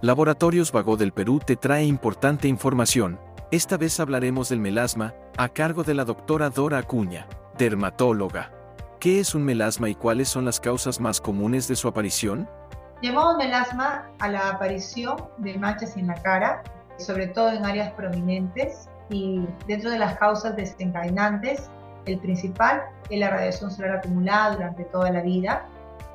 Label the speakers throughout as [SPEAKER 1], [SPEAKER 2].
[SPEAKER 1] Laboratorios Vago del Perú te trae importante información. Esta vez hablaremos del melasma, a cargo de la doctora Dora Acuña, dermatóloga. ¿Qué es un melasma y cuáles son las causas más comunes de su aparición?
[SPEAKER 2] Llamamos melasma a la aparición de manchas en la cara, sobre todo en áreas prominentes, y dentro de las causas desencadenantes, el principal es la radiación solar acumulada durante toda la vida.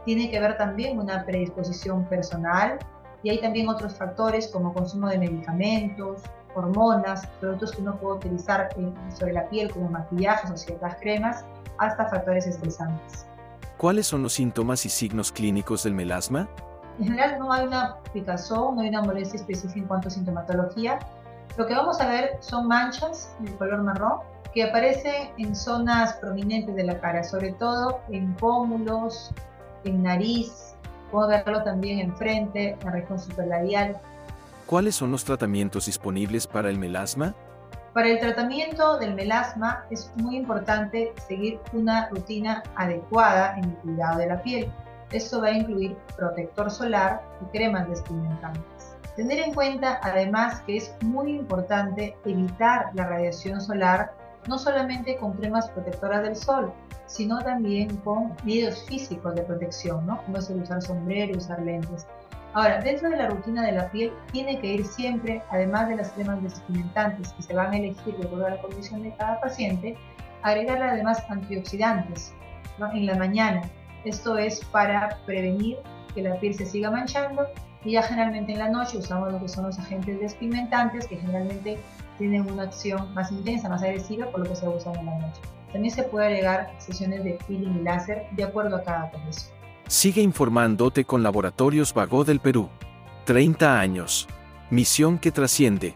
[SPEAKER 2] Tiene que ver también una predisposición personal, y hay también otros factores como consumo de medicamentos, hormonas, productos que uno puede utilizar sobre la piel como maquillajes o ciertas cremas, hasta factores estresantes.
[SPEAKER 1] ¿Cuáles son los síntomas y signos clínicos del melasma?
[SPEAKER 2] En general no hay una picazón, no hay una molestia específica en cuanto a sintomatología. Lo que vamos a ver son manchas de color marrón que aparecen en zonas prominentes de la cara, sobre todo en pómulos, en nariz, Puedo verlo también enfrente, en la región superlabial.
[SPEAKER 1] ¿Cuáles son los tratamientos disponibles para el melasma?
[SPEAKER 2] Para el tratamiento del melasma es muy importante seguir una rutina adecuada en el cuidado de la piel. Esto va a incluir protector solar y cremas despigmentantes. Tener en cuenta además que es muy importante evitar la radiación solar no solamente con cremas protectoras del sol, sino también con medios físicos de protección, ¿no? Como es el usar sombrero, usar lentes. Ahora, dentro de la rutina de la piel tiene que ir siempre, además de las cremas despigmentantes que se van a elegir de acuerdo a la condición de cada paciente, agregarle además antioxidantes en la mañana. Esto es para prevenir que la piel se siga manchando y ya generalmente en la noche usamos lo que son los agentes despigmentantes que generalmente tienen una acción más intensa, más agresiva, por lo que se usan en la noche. También se puede agregar sesiones de peeling y láser de acuerdo a cada condición.
[SPEAKER 1] Sigue informándote con Laboratorios Vago del Perú. 30 años. Misión que trasciende.